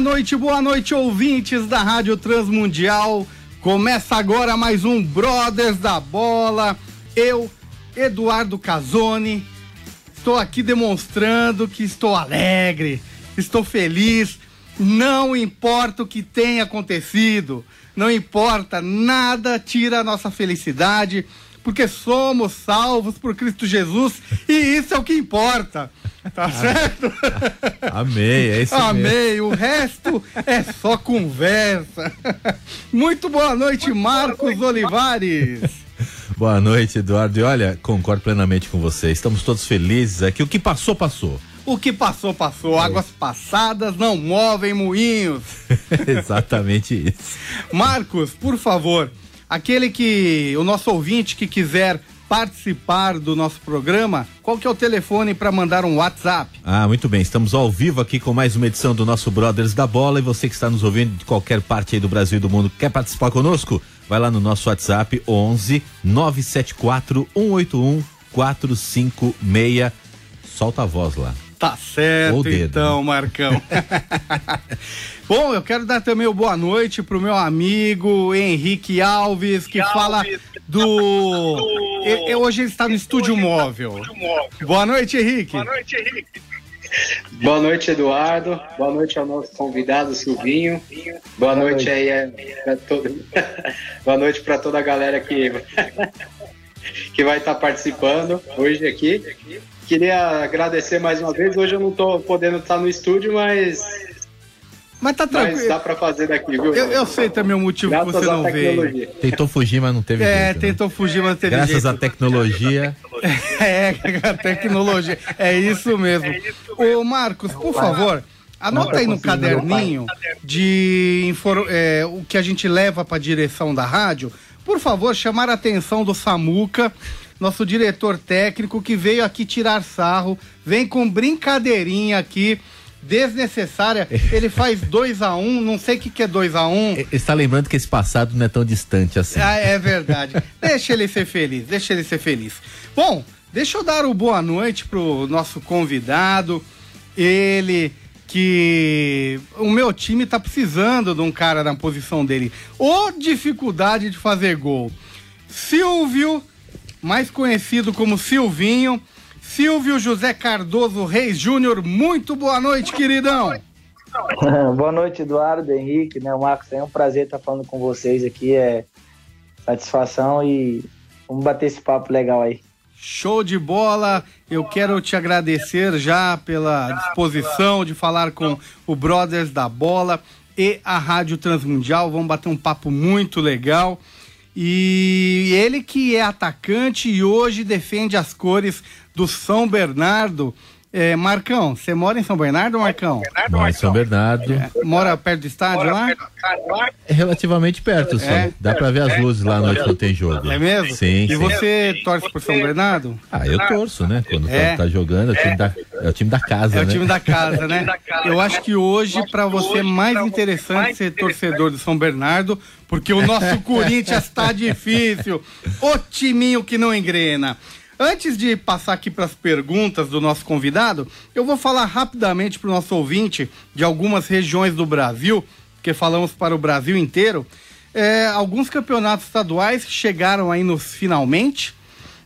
Boa noite, boa noite, ouvintes da Rádio Transmundial. Começa agora mais um Brothers da Bola. Eu, Eduardo Casoni, estou aqui demonstrando que estou alegre, estou feliz. Não importa o que tenha acontecido, não importa, nada tira a nossa felicidade, porque somos salvos por Cristo Jesus e isso é o que importa. Tá certo? Amei, é isso Amei, mesmo. o resto é só conversa. Muito boa noite, Marcos Olivares. Boa noite, Eduardo. E olha, concordo plenamente com você. Estamos todos felizes aqui. O que passou, passou. O que passou, passou. É. Águas passadas não movem moinhos. Exatamente isso. Marcos, por favor, aquele que, o nosso ouvinte que quiser participar do nosso programa, qual que é o telefone para mandar um WhatsApp? Ah, muito bem. Estamos ao vivo aqui com mais uma edição do nosso Brothers da Bola e você que está nos ouvindo de qualquer parte aí do Brasil e do mundo quer participar conosco? Vai lá no nosso WhatsApp 11 974 181 456. Solta a voz lá. Tá certo, dedo, então, né? Marcão. Bom, eu quero dar também o boa noite pro meu amigo Henrique Alves, que Alves, fala do. E, hoje ele está no estúdio móvel. móvel. Boa noite, Henrique. Boa noite, Henrique. Boa noite, Eduardo. Boa noite ao nosso convidado, Silvinho. Boa, Boa noite, noite aí a, a todo... Boa noite para toda a galera que que vai estar participando hoje aqui. Queria agradecer mais uma vez. Hoje eu não estou podendo estar no estúdio, mas. Mas tá tranquilo. Mas dá para fazer daqui, viu? Eu, eu, sei também o motivo Graças que você não veio. Tentou fugir, mas não teve É, jeito, né? tentou né? fugir, mas não teve Graças jeito. à tecnologia. é, a tecnologia. É isso mesmo. Ô, Marcos, por favor. Anota aí no caderninho de é, o que a gente leva para a direção da rádio. Por favor, chamar a atenção do Samuca nosso diretor técnico que veio aqui tirar sarro, vem com brincadeirinha aqui desnecessária. Ele faz 2 a 1 um, não sei o que, que é 2 a 1 um. Está lembrando que esse passado não é tão distante assim. Ah, é verdade. deixa ele ser feliz, deixa ele ser feliz. Bom, deixa eu dar o boa noite pro nosso convidado. Ele que o meu time tá precisando de um cara na posição dele. Ou dificuldade de fazer gol. Silvio mais conhecido como Silvinho. Silvio José Cardoso Reis Júnior, muito boa noite, queridão. boa noite, Eduardo, Henrique, né, Marcos, é um prazer estar falando com vocês aqui, é satisfação e vamos bater esse papo legal aí. Show de bola, eu quero te agradecer já pela disposição de falar com o Brothers da Bola e a Rádio Transmundial, vamos bater um papo muito legal. E ele que é atacante e hoje defende as cores do São Bernardo. É, Marcão, você mora em São Bernardo, Marcão? Mora em São Bernardo. É, mora perto do estádio mora lá? É relativamente perto, só. É? Dá pra ver as luzes lá à noite quando tem jogo. É mesmo? Sim. E sim. você torce por São Bernardo? Ah, eu torço, né? Quando é. tá jogando, é o time da, é o time da casa, É né? o time da casa, né? Eu acho que hoje, para você, é mais interessante ser torcedor do São Bernardo, porque o nosso Corinthians tá difícil. O timinho que não engrena. Antes de passar aqui para as perguntas do nosso convidado, eu vou falar rapidamente para o nosso ouvinte de algumas regiões do Brasil, porque falamos para o Brasil inteiro. É, alguns campeonatos estaduais chegaram aí nos finalmente,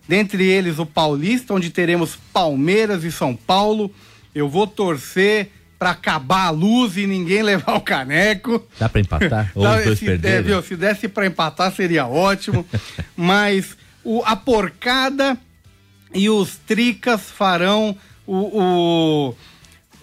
dentre eles o Paulista, onde teremos Palmeiras e São Paulo. Eu vou torcer para acabar a luz e ninguém levar o caneco. Dá para empatar? Ou Dá, dois se, é, se desse para empatar seria ótimo, mas o, a porcada e os Tricas farão o, o,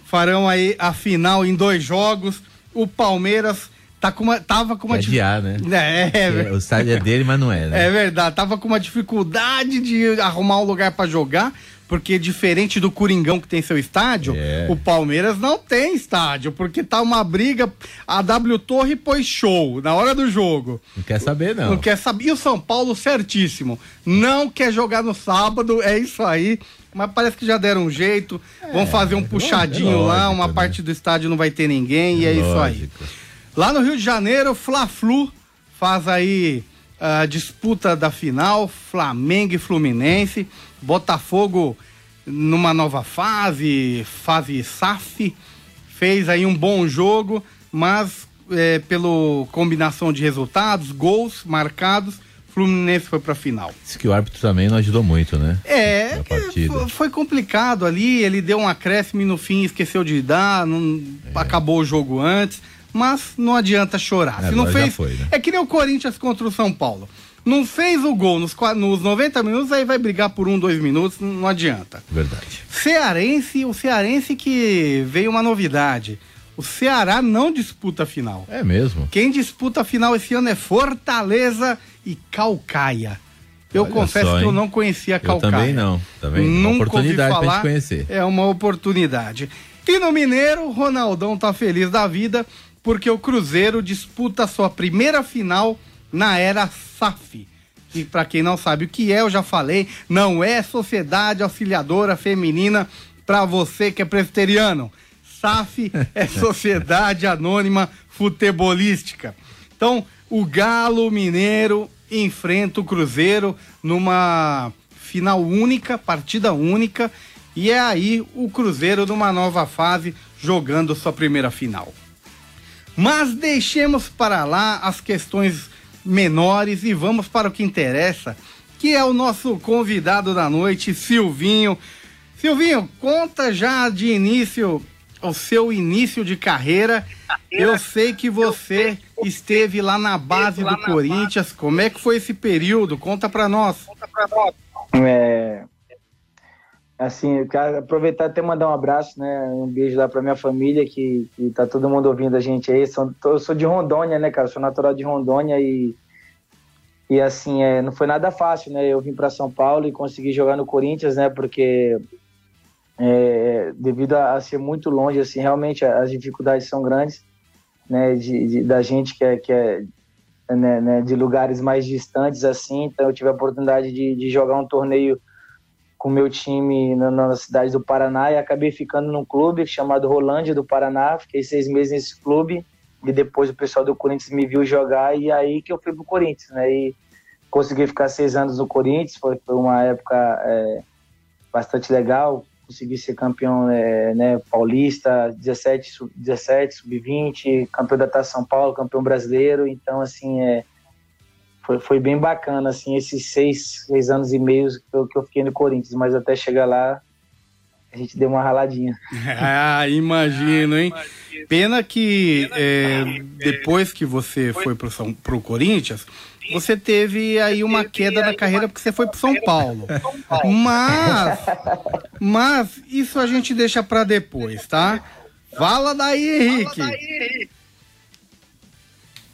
farão aí a final em dois jogos. O Palmeiras tá com uma, tava com uma dificuldade. né? É, é, o estádio é dele, mas não é, né? É verdade, tava com uma dificuldade de arrumar um lugar para jogar, porque diferente do Coringão que tem seu estádio, é. o Palmeiras não tem estádio, porque tá uma briga, a W Torre pôs show na hora do jogo. Não quer saber, não. Não quer saber. E o São Paulo, certíssimo, não quer jogar no sábado, é isso aí. Mas parece que já deram um jeito, é, vão fazer um puxadinho é lógico, lá, uma né? parte do estádio não vai ter ninguém, e é lógico. isso aí. Lá no Rio de Janeiro, Fla-Flu faz aí a disputa da final, Flamengo e Fluminense, Botafogo numa nova fase, fase SAF, fez aí um bom jogo, mas é, pela combinação de resultados, gols marcados, Fluminense foi para a final. Diz que o árbitro também não ajudou muito, né? É, foi complicado ali, ele deu um acréscimo e no fim esqueceu de dar, não, é. acabou o jogo antes mas não adianta chorar. É, Se não fez, foi, né? é que nem o Corinthians contra o São Paulo. Não fez o gol nos, nos 90 minutos, aí vai brigar por um, dois minutos, não adianta. Verdade. Cearense, o Cearense que veio uma novidade. O Ceará não disputa a final. É mesmo? Quem disputa a final esse ano é Fortaleza e Calcaia. Eu Olha confesso só, que eu não conhecia Calcaia. Eu também não. Também. Nunca uma oportunidade ouvi falar. conhecer. É uma oportunidade. E no Mineiro, Ronaldão tá feliz da vida porque o Cruzeiro disputa sua primeira final na era SAF. E para quem não sabe o que é, eu já falei, não é Sociedade Auxiliadora Feminina para você que é presbiteriano. SAF é Sociedade Anônima Futebolística. Então, o Galo Mineiro enfrenta o Cruzeiro numa final única, partida única, e é aí o Cruzeiro numa nova fase jogando sua primeira final. Mas deixemos para lá as questões menores e vamos para o que interessa, que é o nosso convidado da noite, Silvinho. Silvinho, conta já de início o seu início de carreira. Eu sei que você esteve lá na base do Corinthians. Como é que foi esse período? Conta para nós. Conta para nós. É, assim, eu quero aproveitar até mandar um abraço, né? Um beijo lá pra minha família, que, que tá todo mundo ouvindo a gente aí. Sou, eu sou de Rondônia, né, cara? Sou natural de Rondônia e. E assim, é, não foi nada fácil, né? Eu vim para São Paulo e consegui jogar no Corinthians, né? Porque é, devido a, a, ser muito longe, assim, realmente as dificuldades são grandes, né? De, de da gente que é, que é né, né, de lugares mais distantes, assim. Então eu tive a oportunidade de, de jogar um torneio com o meu time na, na, cidade do Paraná e acabei ficando num clube chamado Rolândia do Paraná. Fiquei seis meses nesse clube e depois o pessoal do Corinthians me viu jogar e aí que eu fui pro Corinthians, né? E consegui ficar seis anos no Corinthians, foi, foi uma época é, bastante legal. Consegui ser campeão é, né, paulista, 17, sub, 17 sub-20, campeão da Taça São Paulo, campeão brasileiro. Então, assim, é, foi, foi bem bacana, assim, esses seis, seis anos e meio que eu, que eu fiquei no Corinthians, mas até chegar lá, a gente deu uma raladinha. ah, imagino, hein? Pena que é, depois que você foi pro, São, pro Corinthians, você teve aí uma queda na carreira porque você foi pro São Paulo. Mas, mas isso a gente deixa para depois, tá? Fala daí, Henrique.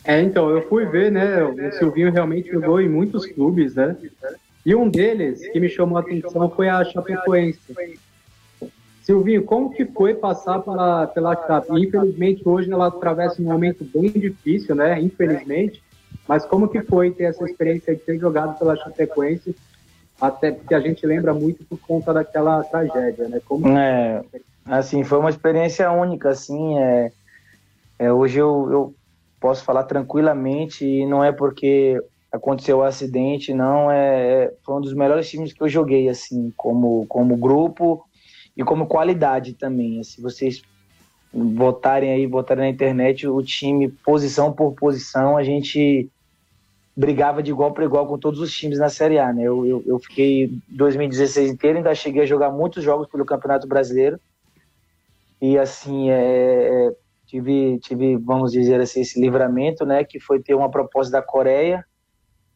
É, então, eu fui ver, né? O Silvinho realmente jogou em muitos clubes, né? E um deles que me chamou a atenção foi a Chapecoense. Silvinho, como que foi passar pela, pela Chape? Infelizmente, hoje ela atravessa um momento bem difícil, né? Infelizmente. Mas como que foi ter essa experiência de ter jogado pela Chapecoense? Até porque a gente lembra muito por conta daquela tragédia, né? Como... É, assim, foi uma experiência única, assim. É, é hoje eu, eu posso falar tranquilamente e não é porque aconteceu o acidente, não é, é, foi um dos melhores times que eu joguei assim, como como grupo e como qualidade também. Se vocês botarem aí, botarem na internet o time posição por posição, a gente brigava de igual para igual com todos os times na Série A, né? Eu, eu, eu fiquei 2016 inteiro, ainda cheguei a jogar muitos jogos pelo Campeonato Brasileiro. E assim, é, é tive, tive, vamos dizer assim, esse livramento, né, que foi ter uma proposta da Coreia,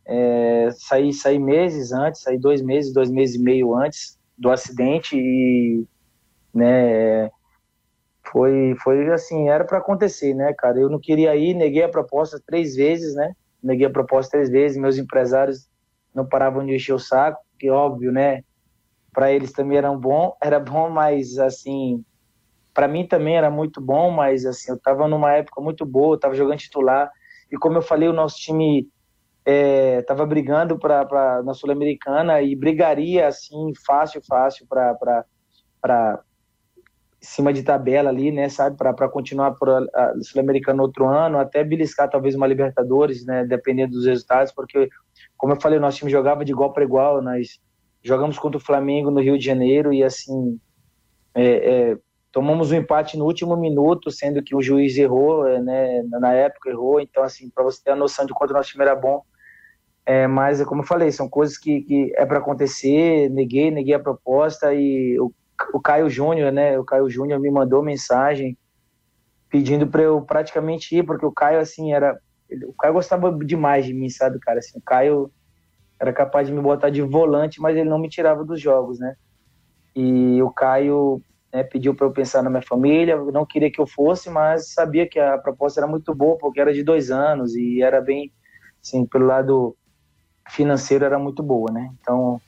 é, saí, saí meses antes, saí dois meses, dois meses e meio antes do acidente e, né, foi, foi assim, era para acontecer, né, cara? Eu não queria ir, neguei a proposta três vezes, né? Neguei a proposta três vezes, meus empresários não paravam de encher o saco, que óbvio, né? Para eles também era bom, era bom, mas assim, para mim também era muito bom, mas assim, eu estava numa época muito boa, estava jogando titular, e como eu falei, o nosso time estava é, brigando para na Sul-Americana e brigaria assim fácil, fácil para cima de tabela ali, né, sabe, para continuar por a Sul-Americana outro ano, até beliscar talvez uma Libertadores, né, dependendo dos resultados, porque como eu falei, o nosso time jogava de igual para igual, nós jogamos contra o Flamengo no Rio de Janeiro e assim é, é, tomamos um empate no último minuto, sendo que o juiz errou, é, né, na época errou, então assim, para você ter a noção de quanto o nosso time era bom, é, mas como eu falei, são coisas que, que é para acontecer, neguei, neguei a proposta e o o Caio Júnior, né? O Caio Júnior me mandou mensagem pedindo para eu praticamente ir, porque o Caio, assim, era. O Caio gostava demais de mim, sabe, cara? Assim, o Caio era capaz de me botar de volante, mas ele não me tirava dos jogos, né? E o Caio né, pediu para eu pensar na minha família, não queria que eu fosse, mas sabia que a proposta era muito boa, porque era de dois anos e era bem, assim, pelo lado financeiro era muito boa, né? Então,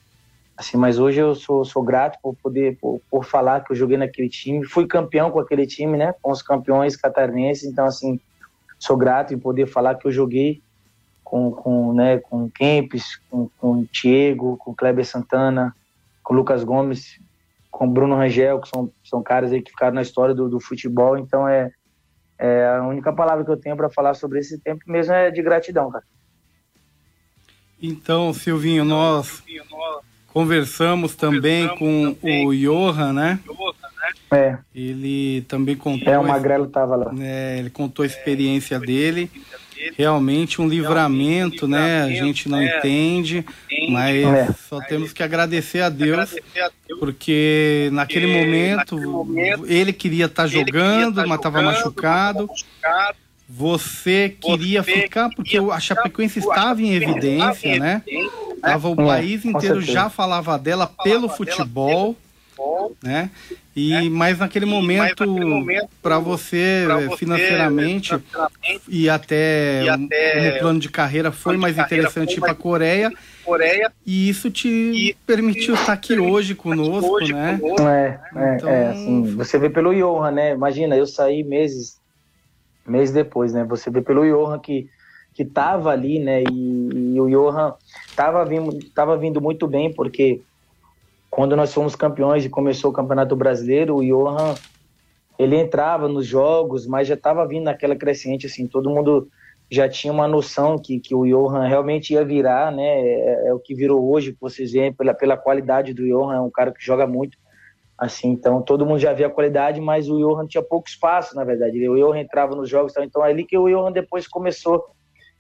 Assim, mas hoje eu sou, sou grato por poder por, por falar que eu joguei naquele time, fui campeão com aquele time, né? Com os campeões catarinenses, então assim, sou grato em poder falar que eu joguei com, com, né, com Kempis, com, com Diego, com Kleber Santana, com Lucas Gomes, com o Bruno Rangel, que são, são caras aí que ficaram na história do, do futebol, então é, é a única palavra que eu tenho para falar sobre esse tempo mesmo é de gratidão, cara. Então, Silvinho, nós Conversamos também com também o Johan, né? É. Ele também contou. É, o Magrelo estava lá. É, ele contou a experiência dele. Realmente um livramento, né? A gente não né? entende, mas é. só temos que agradecer a Deus, porque naquele momento ele queria estar tá jogando, mas estava machucado. Você queria ficar, porque a Chapecoense estava em evidência, né? Tava o país inteiro já falava dela pelo futebol, né? E mas naquele momento, para você, financeiramente, e até, no plano de carreira foi mais interessante ir para a Coreia. E isso te permitiu estar aqui hoje conosco, né? É, é, então... é assim, você vê pelo Johan, né? Imagina, eu saí meses, meses depois, né? Você vê pelo Johan que que estava ali, né? E, e o Johan estava vindo, tava vindo muito bem, porque quando nós fomos campeões e começou o Campeonato Brasileiro, o Johan ele entrava nos jogos, mas já estava vindo naquela crescente, assim, todo mundo já tinha uma noção que, que o Johan realmente ia virar, né? É, é o que virou hoje, vocês verem, pela, pela qualidade do Johan, é um cara que joga muito, assim, então todo mundo já via a qualidade, mas o Johan tinha pouco espaço, na verdade. O Johan entrava nos jogos, então é ali que o Johan depois começou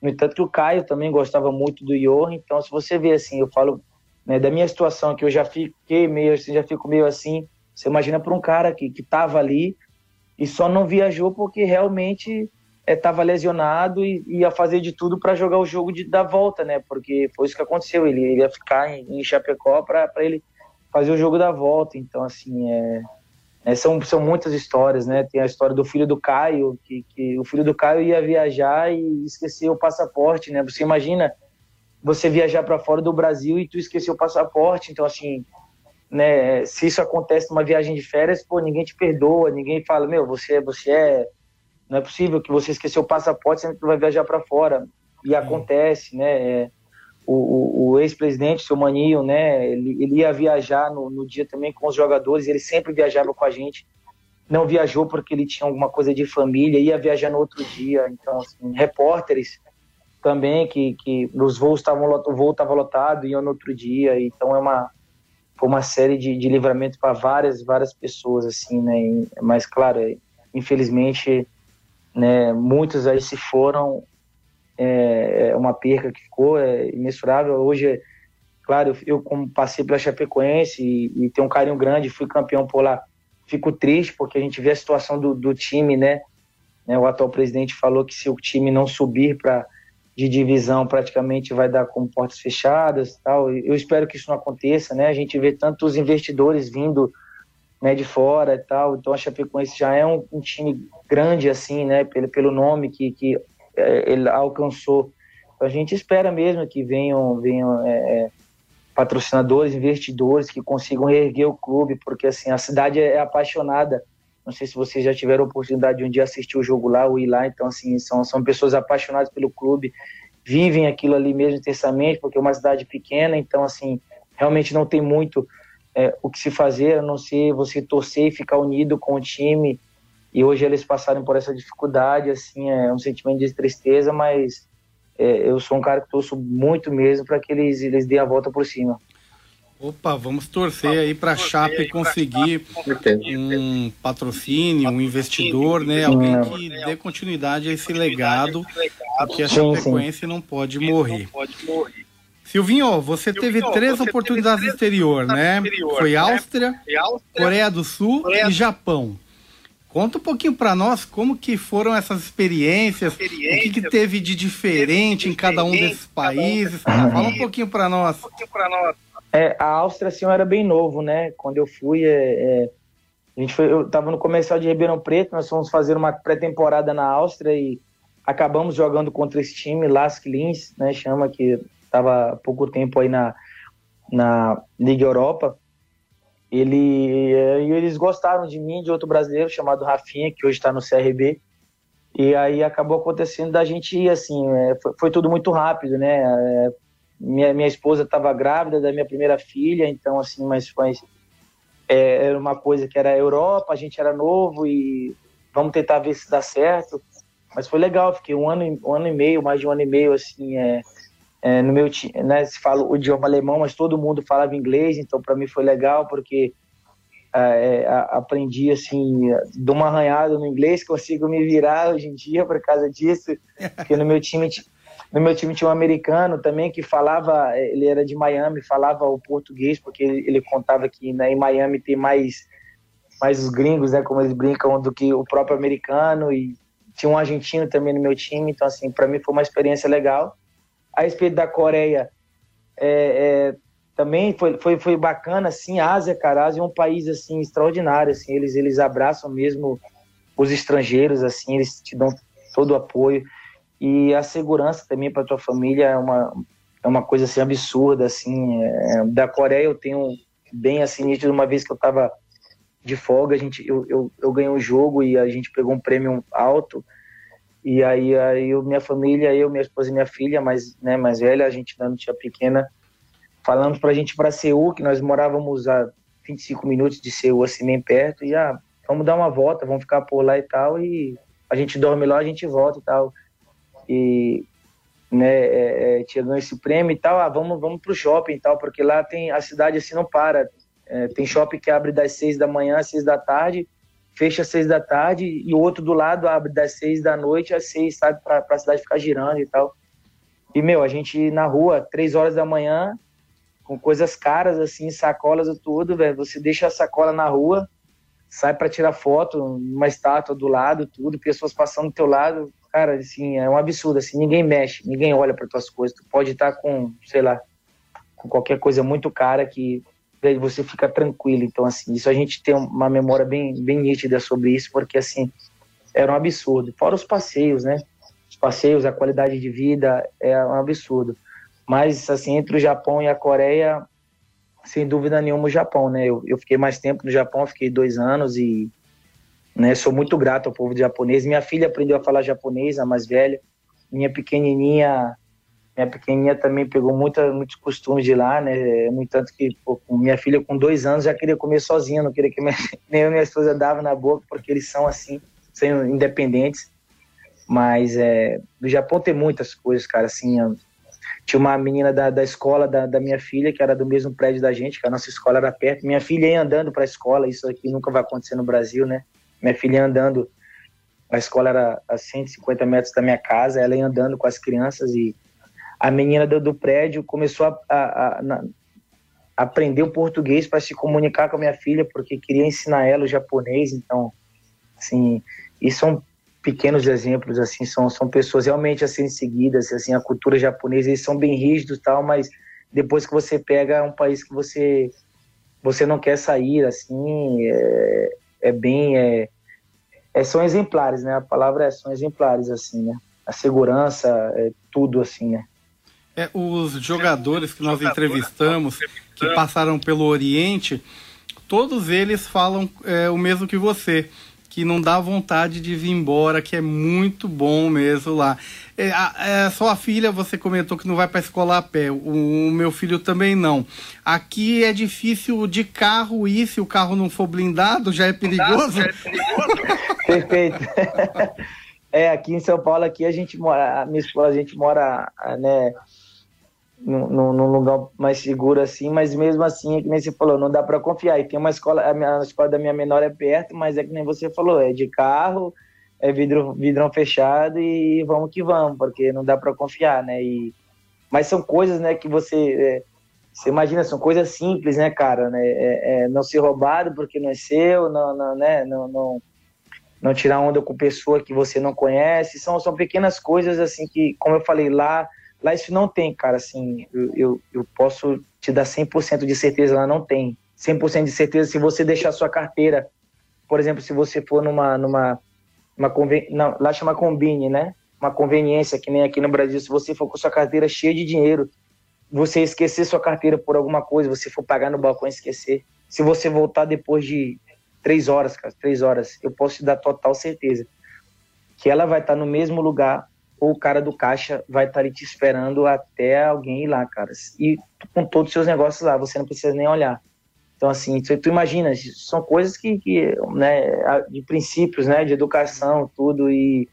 no entanto que o Caio também gostava muito do Johan, então se você vê assim, eu falo né, da minha situação, que eu já fiquei meio assim, já fico meio assim, você imagina para um cara que estava ali e só não viajou porque realmente estava é, lesionado e ia fazer de tudo para jogar o jogo de, da volta, né? Porque foi isso que aconteceu, ele, ele ia ficar em, em Chapecó para ele fazer o jogo da volta, então assim, é é, são, são muitas histórias, né? Tem a história do filho do Caio, que, que o filho do Caio ia viajar e esqueceu o passaporte, né? Você imagina você viajar para fora do Brasil e tu esqueceu o passaporte, então assim, né? Se isso acontece numa viagem de férias, pô, ninguém te perdoa, ninguém fala, meu, você, você é, não é possível que você esqueceu o passaporte, sendo que tu vai viajar para fora e acontece, né? É, o, o, o ex-presidente, seu Maninho, né, ele, ele ia viajar no, no, dia também com os jogadores, ele sempre viajava com a gente, não viajou porque ele tinha alguma coisa de família, ia viajar no outro dia, então, assim, repórteres também, que, que os voos estavam, o voo estava lotado, iam no outro dia, então é uma, foi uma série de, de livramentos para várias, várias pessoas, assim, né, mas, claro, infelizmente, né, muitos aí se foram é, é uma perca que ficou é imensurável. Hoje, claro, eu, eu como passei pela Chapecoense e, e tenho um carinho grande, fui campeão por lá, fico triste porque a gente vê a situação do, do time, né? né? O atual presidente falou que se o time não subir para de divisão praticamente vai dar com portas fechadas tal. Eu espero que isso não aconteça, né? A gente vê tantos investidores vindo mede fora e tal. Então a Chapecoense já é um, um time grande assim, né? Pelo, pelo nome que, que é, ele alcançou. Então, a gente espera mesmo que venham, venham é, é, patrocinadores, investidores que consigam reerguer o clube, porque assim a cidade é, é apaixonada. Não sei se vocês já tiveram a oportunidade de um dia assistir o jogo lá ou ir lá. Então assim são são pessoas apaixonadas pelo clube, vivem aquilo ali mesmo intensamente, porque é uma cidade pequena. Então assim realmente não tem muito é, o que se fazer, a não ser você torcer e ficar unido com o time. E hoje eles passaram por essa dificuldade, assim, é um sentimento de tristeza, mas é, eu sou um cara que torço muito mesmo para que eles, eles dêem a volta por cima. Opa, vamos torcer aí para a Chape conseguir um patrocínio, um investidor, né? Alguém que dê continuidade a esse legado, porque a Chapecoense não pode morrer. Silvinho, você teve três você oportunidades teve três exterior, né? Exterior, Foi né? Áustria, Coreia do Sul e Japão. Conta um pouquinho para nós como que foram essas experiências, experiências o que, que, teve de diferente em cada um desses países. Um Fala um pouquinho para nós. É, a Áustria, assim, eu era bem novo, né? Quando eu fui, é, é, a gente foi, eu estava no comercial de Ribeirão Preto, nós fomos fazer uma pré-temporada na Áustria e acabamos jogando contra esse time, Lask Linz, né? Chama que estava há pouco tempo aí na, na Liga Europa. Ele, eh, eles gostaram de mim, de outro brasileiro chamado Rafinha, que hoje está no CRB. E aí acabou acontecendo da gente ir assim, é, foi, foi, tudo muito rápido, né? Minha, minha esposa estava grávida da minha primeira filha, então assim, mas foi é, era uma coisa que era Europa, a gente era novo e vamos tentar ver se dá certo. Mas foi legal, fiquei um ano, um ano e meio, mais de um ano e meio assim, é, é, no meu né, se fala o idioma alemão, mas todo mundo falava inglês, então para mim foi legal porque é, é aprendi assim, de uma arranhada no inglês, consigo me virar hoje em dia por causa disso, porque no meu time no meu time tinha um americano também que falava, ele era de Miami, falava o português, porque ele, ele contava que né, em Miami tem mais mais os gringos, né, como eles brincam, do que o próprio americano e tinha um argentino também no meu time, então assim, para mim foi uma experiência legal. A respeito da Coreia, é, é, também foi, foi, foi bacana, assim, a Ásia, cara, a Ásia é um país, assim, extraordinário, assim, eles, eles abraçam mesmo os estrangeiros, assim, eles te dão todo o apoio, e a segurança também para tua família é uma, é uma coisa, assim, absurda, assim, é, da Coreia eu tenho bem, assim, nítido, uma vez que eu tava de folga, a gente, eu, eu, eu ganhei um jogo e a gente pegou um prêmio alto, e aí, aí eu, minha família, eu, minha esposa e minha filha, mais, né, mais velha, a gente ainda não tinha pequena, falamos pra gente pra Seul, que nós morávamos a 25 minutos de Seul, assim, bem perto, e ah, vamos dar uma volta, vamos ficar por lá e tal, e a gente dorme lá, a gente volta e tal. E, né, é, é, tinha ganho esse prêmio e tal, ah, vamos, vamos pro shopping e tal, porque lá tem, a cidade assim não para, é, tem shopping que abre das seis da manhã às seis da tarde, fecha às seis da tarde e o outro do lado abre das seis da noite às seis, sabe, para a cidade ficar girando e tal. E, meu, a gente na rua, três horas da manhã, com coisas caras, assim, sacolas e tudo, velho. Você deixa a sacola na rua, sai para tirar foto, uma estátua do lado, tudo, pessoas passando do teu lado. Cara, assim, é um absurdo, assim, ninguém mexe, ninguém olha para tuas coisas. Tu pode estar com, sei lá, com qualquer coisa muito cara que daí você fica tranquilo. Então, assim, isso a gente tem uma memória bem, bem nítida sobre isso, porque, assim, era um absurdo. Fora os passeios, né? Os passeios, a qualidade de vida é um absurdo. Mas, assim, entre o Japão e a Coreia, sem dúvida nenhuma, o Japão, né? Eu, eu fiquei mais tempo no Japão, fiquei dois anos e né, sou muito grato ao povo japonês. Minha filha aprendeu a falar japonês, a mais velha. Minha pequenininha minha pequenininha também pegou muita, muitos costumes de lá, né? No entanto que pô, minha filha com dois anos já queria comer sozinha, não queria que minha, nem a minha esposa dava na boca, porque eles são assim, são independentes. Mas é, no Japão tem muitas coisas, cara, assim, tinha uma menina da, da escola da, da, minha filha, que era do mesmo prédio da gente, que a nossa escola era perto. Minha filha ia andando para a escola, isso aqui nunca vai acontecer no Brasil, né? Minha filha andando, a escola era a 150 metros da minha casa, ela ia andando com as crianças e a menina do, do prédio começou a, a, a, a aprender o português para se comunicar com a minha filha, porque queria ensinar ela o japonês. Então, assim, e são pequenos exemplos, assim, são, são pessoas realmente a serem seguidas, assim, a cultura japonesa, eles são bem rígidos tal, mas depois que você pega um país que você você não quer sair assim, é, é bem. É, é, são exemplares, né? A palavra é são exemplares, assim, né? A segurança, é tudo assim, né? É, os jogadores que nós entrevistamos, que passaram pelo Oriente, todos eles falam é, o mesmo que você que não dá vontade de vir embora, que é muito bom mesmo lá. É, a, é, sua filha, você comentou que não vai para a escola a pé, o, o, meu filho também não. Aqui é difícil de carro ir, se o carro não for blindado, já é perigoso? Já é perigoso. Perfeito. É, aqui em São Paulo, aqui a gente mora, a minha esposa, a gente mora, né, num, num lugar mais seguro assim, mas mesmo assim, é que nem você falou, não dá para confiar. E tem uma escola, a, minha, a escola da minha menor é perto, mas é que nem você falou, é de carro, é vidro, vidrão fechado e vamos que vamos, porque não dá para confiar, né? E, mas são coisas, né, que você, é, você imagina, são coisas simples, né, cara, né? É, é, não ser roubado porque não é seu, não, não, né, não, não, não tirar onda com pessoa que você não conhece, são, são pequenas coisas, assim, que, como eu falei lá, Lá isso não tem, cara, assim, eu, eu, eu posso te dar 100% de certeza, lá não tem. 100% de certeza se você deixar sua carteira, por exemplo, se você for numa, numa uma não, lá chama combine, né? Uma conveniência, que nem aqui no Brasil, se você for com sua carteira cheia de dinheiro, você esquecer sua carteira por alguma coisa, você for pagar no balcão e esquecer, se você voltar depois de três horas, cara, três horas, eu posso te dar total certeza que ela vai estar no mesmo lugar ou o cara do caixa vai estar ali te esperando até alguém ir lá, cara. E com todos os seus negócios lá, você não precisa nem olhar. Então, assim, tu, tu imagina, são coisas que, que, né, de princípios, né, de educação, tudo, e,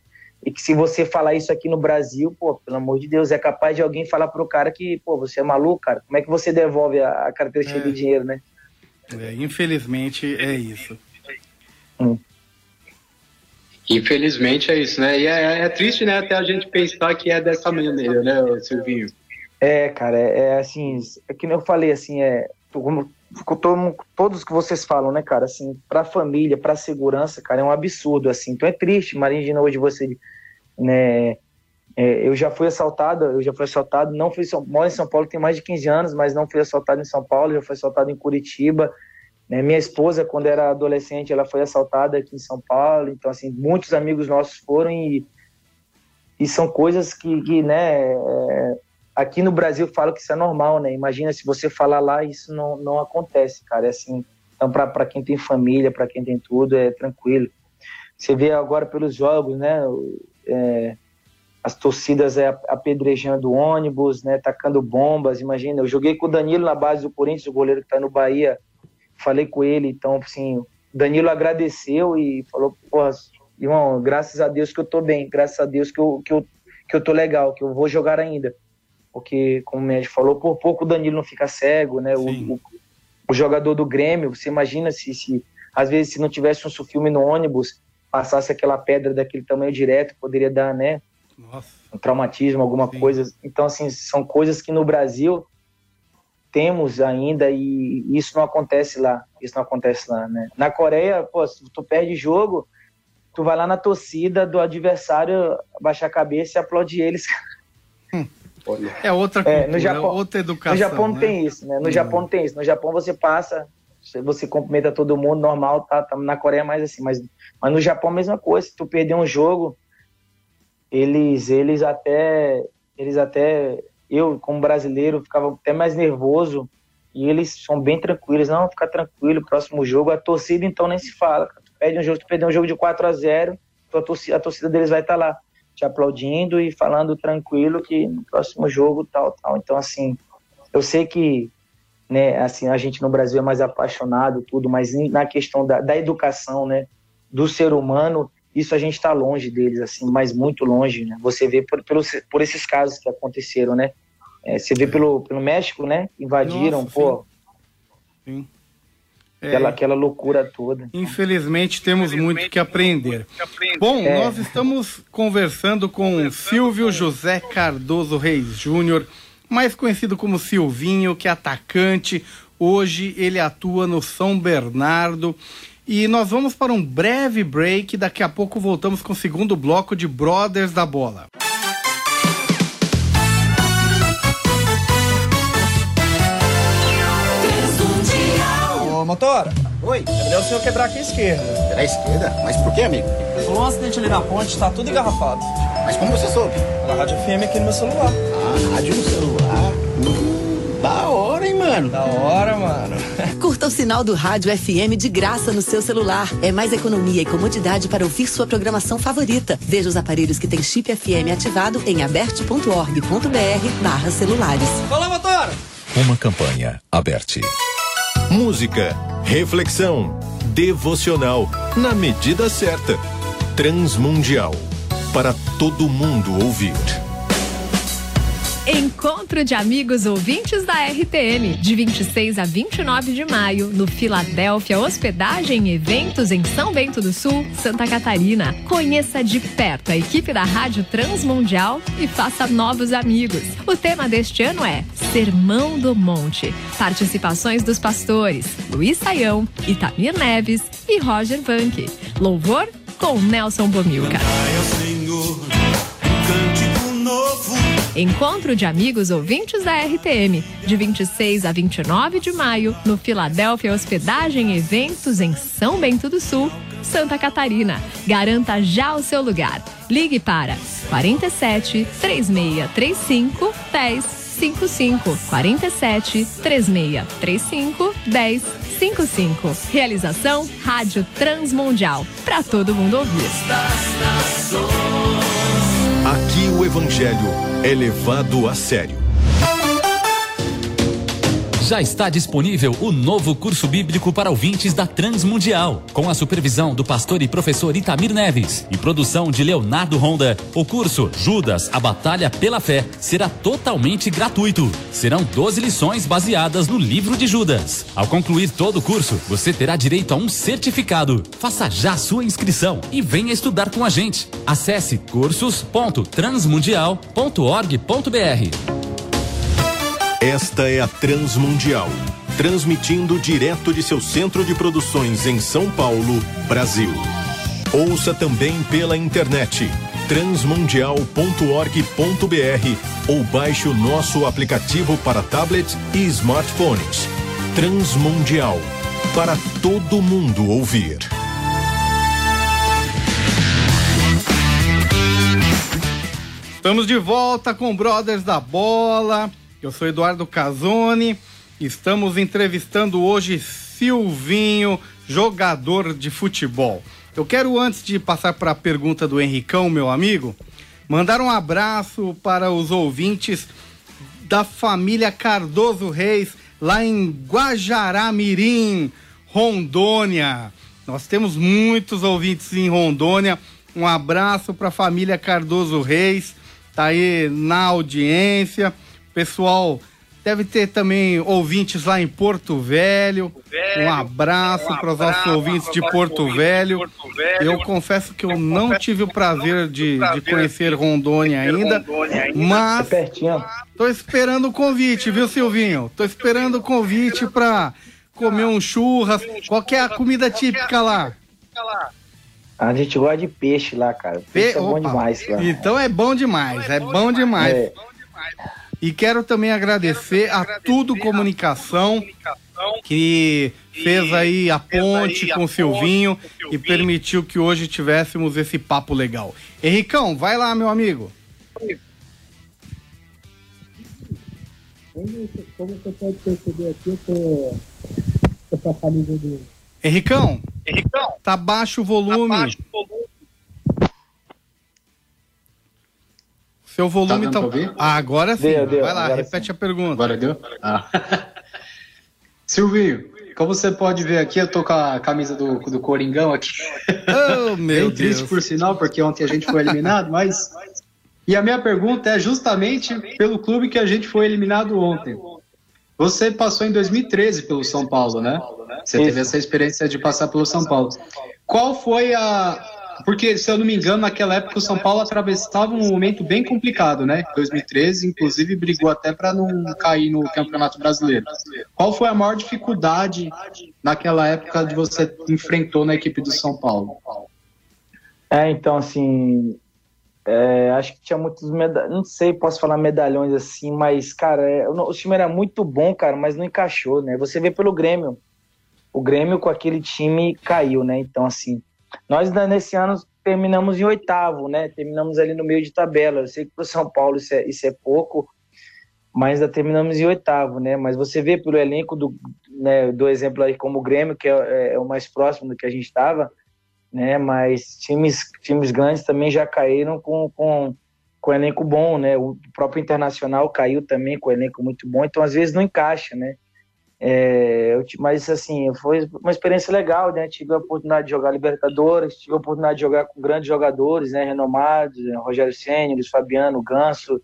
e que se você falar isso aqui no Brasil, pô, pelo amor de Deus, é capaz de alguém falar pro cara que, pô, você é maluco, cara, como é que você devolve a, a carteira cheia é. de dinheiro, né? É, infelizmente é isso. Hum. Infelizmente é isso, né? E é, é, triste, né, até a gente pensar que é dessa maneira, né, Silvinho? É, cara, é, é assim, é que eu falei, assim, é como todo, todos que vocês falam, né, cara, assim, pra família, pra segurança, cara, é um absurdo, assim, então é triste, imagina hoje você, né, é, eu já fui assaltado, eu já fui assaltado, não fui, moro em São Paulo tem mais de 15 anos, mas não fui assaltado em São Paulo, já fui assaltado em Curitiba, né? Minha esposa, quando era adolescente, ela foi assaltada aqui em São Paulo. Então, assim, muitos amigos nossos foram e, e são coisas que, que né, é, aqui no Brasil falo que isso é normal, né? Imagina se você falar lá, isso não, não acontece, cara. É assim, então, para quem tem família, para quem tem tudo, é tranquilo. Você vê agora pelos jogos, né? É, as torcidas é, apedrejando ônibus, né? Tacando bombas. Imagina, eu joguei com o Danilo na base do Corinthians, o goleiro que está no Bahia falei com ele, então, assim, Danilo agradeceu e falou, irmão, graças a Deus que eu tô bem, graças a Deus que eu, que eu, que eu tô legal, que eu vou jogar ainda. Porque, como o médico falou, por pouco o Danilo não fica cego, né? O, o, o, jogador do Grêmio, você imagina se, se, às vezes, se não tivesse um filme no ônibus, passasse aquela pedra daquele tamanho direto, poderia dar, né? Nossa. Um traumatismo, alguma Sim. coisa. Então, assim, são coisas que no Brasil temos ainda e isso não acontece lá. Isso não acontece lá, né? Na Coreia, pô, se tu perde jogo, tu vai lá na torcida do adversário, baixar a cabeça e aplaudir eles. Hum. É outra cultura, é, no Japão, outra educação. No Japão não né? tem isso, né? No hum. Japão não tem isso. No Japão você passa, você cumprimenta todo mundo, normal, tá, tá na Coreia é mais assim, mas, mas no Japão a mesma coisa. Se tu perder um jogo, eles, eles até eles até eu, como brasileiro, ficava até mais nervoso. E eles são bem tranquilos. Não, fica tranquilo, próximo jogo. A torcida, então, nem se fala. Tu perde um jogo, tu perdeu um jogo de 4 a 0 a torcida, a torcida deles vai estar tá lá, te aplaudindo e falando tranquilo que no próximo jogo, tal, tal. Então, assim, eu sei que né, assim, a gente no Brasil é mais apaixonado, tudo, mas na questão da, da educação, né, do ser humano, isso a gente está longe deles, assim, mas muito longe, né? Você vê por, pelo, por esses casos que aconteceram, né? É, você vê pelo, pelo México, né? Invadiram, Nossa, pô. Sim. sim. É, aquela, aquela loucura toda. Infelizmente temos muito que aprender. Bom, é. nós estamos conversando com Silvio José Cardoso Reis Júnior, mais conhecido como Silvinho, que é atacante. Hoje ele atua no São Bernardo. E nós vamos para um breve break. Daqui a pouco voltamos com o segundo bloco de Brothers da Bola. motora? Oi. É melhor o senhor quebrar aqui a esquerda. Pela esquerda? Mas por que, amigo? Rolou um acidente ali na ponte, tá tudo engarrafado. Mas como você soube? Na rádio FM aqui no meu celular. Ah, rádio no celular? Hum, da mano? Da hora, mano. Curta o sinal do Rádio FM de graça no seu celular. É mais economia e comodidade para ouvir sua programação favorita. Veja os aparelhos que têm chip FM ativado em aberte.org.br barra celulares. Fala, motora! Uma campanha aberte. Música, reflexão, devocional, na medida certa. Transmundial. Para todo mundo ouvir. Encontro de amigos ouvintes da RTM, de 26 a 29 de maio, no Filadélfia Hospedagem e Eventos em São Bento do Sul, Santa Catarina. Conheça de perto a equipe da Rádio Transmundial e faça novos amigos. O tema deste ano é Sermão do Monte. Participações dos pastores Luiz Saião, Itamir Neves e Roger Vanck. Louvor com Nelson Bomilca. Encontro de amigos ouvintes da RTM, de 26 a 29 de maio, no Filadélfia Hospedagem e Eventos em São Bento do Sul, Santa Catarina. Garanta já o seu lugar. Ligue para 47 3635 1055 47 3635 1055. Realização Rádio Transmundial. Para todo mundo ouvir. O Evangelho é levado a sério. Já está disponível o novo curso bíblico para ouvintes da Transmundial, com a supervisão do pastor e professor Itamir Neves e produção de Leonardo Ronda. O curso Judas, a Batalha pela Fé será totalmente gratuito. Serão 12 lições baseadas no livro de Judas. Ao concluir todo o curso, você terá direito a um certificado. Faça já sua inscrição e venha estudar com a gente. Acesse cursos.transmundial.org.br. Esta é a Transmundial, transmitindo direto de seu centro de produções em São Paulo, Brasil. Ouça também pela internet transmundial.org.br ou baixe o nosso aplicativo para tablet e smartphones. Transmundial, para todo mundo ouvir. Estamos de volta com Brothers da Bola. Eu sou Eduardo Casoni. Estamos entrevistando hoje Silvinho, jogador de futebol. Eu quero, antes de passar para a pergunta do Henricão, meu amigo, mandar um abraço para os ouvintes da família Cardoso Reis, lá em Guajará Mirim, Rondônia. Nós temos muitos ouvintes em Rondônia. Um abraço para a família Cardoso Reis, tá aí na audiência. Pessoal, deve ter também ouvintes lá em Porto Velho. Um abraço para os nossos ouvintes de Porto Velho. Eu confesso que eu não tive o prazer de, de conhecer Rondônia ainda, mas tô esperando o convite, viu, Silvinho? Tô esperando o convite para comer um churras. Qual que é a comida típica lá? A gente gosta de peixe lá, cara. Peixe é bom demais lá. Então é bom demais, é bom demais. É. E quero também agradecer a Tudo Comunicação, que fez aí a ponte com o Silvinho e permitiu que hoje tivéssemos esse papo legal. Henricão, vai lá, meu amigo. Como você pode perceber aqui, eu tô, tô com a camisa do. Henricão, Henricão, tá baixo o volume. Tá baixo o volume. Seu volume tá. tá... Ah, agora sim. Deu, deu, Vai lá, repete sim. a pergunta. Agora deu? Ah. Silvinho, como você pode ver aqui, eu tô com a camisa do, do Coringão aqui. Oh, meu Bem triste, por sinal, porque ontem a gente foi eliminado, mas. E a minha pergunta é justamente pelo clube que a gente foi eliminado ontem. Você passou em 2013 pelo São Paulo, né? Você teve essa experiência de passar pelo São Paulo. Qual foi a, porque, se eu não me engano, naquela época o São Paulo atravessava um momento bem complicado, né? 2013, inclusive, brigou até para não cair no Campeonato Brasileiro. Qual foi a maior dificuldade naquela época de você enfrentou na equipe do São Paulo? É, então, assim, é, acho que tinha muitos medalhões, não sei, posso falar medalhões assim, mas, cara, é, o time era muito bom, cara, mas não encaixou, né? Você vê pelo Grêmio. o Grêmio com aquele time caiu, né? Então, assim, nós nesse ano terminamos em oitavo, né? Terminamos ali no meio de tabela. Eu sei que para o São Paulo isso é, isso é pouco, mas ainda terminamos em oitavo, né? Mas você vê pelo elenco do, né, do exemplo aí como o Grêmio, que é, é o mais próximo do que a gente estava, né? Mas times, times grandes também já caíram com, com, com elenco bom, né? O próprio Internacional caiu também com elenco muito bom, então às vezes não encaixa, né? É, eu, mas assim, foi uma experiência legal, né? Tive a oportunidade de jogar Libertadores, tive a oportunidade de jogar com grandes jogadores, né? Renomados, né? Rogério Senna, Luiz Fabiano, Ganso,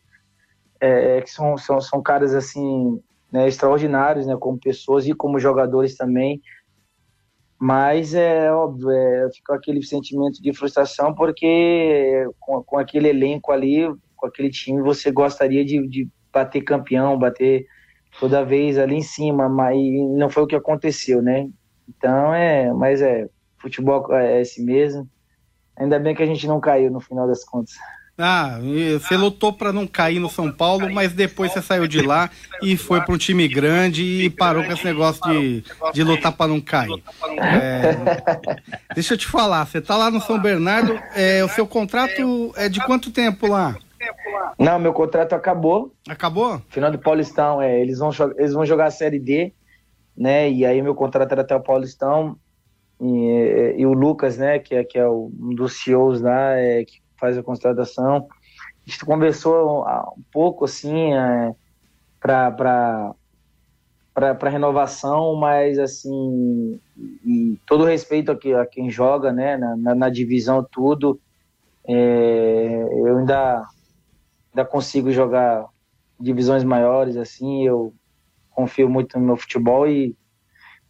é, que são, são, são caras assim, né? extraordinários, né? Como pessoas e como jogadores também. Mas é óbvio, é, fica aquele sentimento de frustração porque com, com aquele elenco ali, com aquele time, você gostaria de, de bater campeão, bater toda vez ali em cima, mas não foi o que aconteceu, né? Então é, mas é, futebol é esse mesmo. Ainda bem que a gente não caiu no final das contas. Ah, você lutou para não cair no São Paulo, mas depois você saiu de lá e foi para um time grande e parou com esse negócio de, de lutar para não cair. É, deixa eu te falar, você tá lá no São Bernardo, é, o seu contrato é de quanto tempo lá? Não, meu contrato acabou. Acabou? Final do Paulistão, é, eles vão, eles vão jogar a Série D, né? E aí meu contrato era até o Paulistão. E, e o Lucas, né, que é, que é um dos CEOs lá, é, que faz a contratação. A gente conversou um pouco, assim, é, para para renovação, mas assim, todo respeito a, a quem joga, né, na, na, na divisão tudo, é, eu ainda ainda consigo jogar divisões maiores, assim, eu confio muito no meu futebol e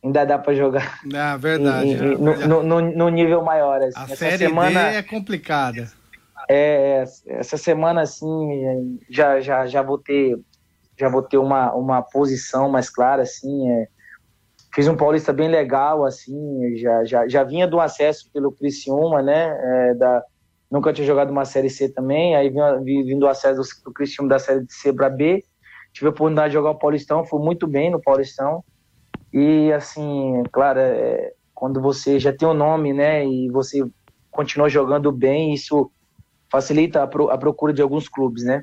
ainda dá para jogar. Ah, verdade. Em, em, no, no, no, nível maior. Assim. A essa série semana D é complicada. É, essa semana, assim, já, já, já vou ter já vou ter uma, uma posição mais clara, assim, é, fiz um paulista bem legal, assim, já, já, já vinha do acesso pelo Criciúma, né, é, da, Nunca tinha jogado uma Série C também, aí vindo o acesso do Cristiano da Série C para B. Tive a oportunidade de jogar o Paulistão, fui muito bem no Paulistão. E, assim, claro, é, quando você já tem o um nome, né, e você continua jogando bem, isso facilita a, pro, a procura de alguns clubes, né?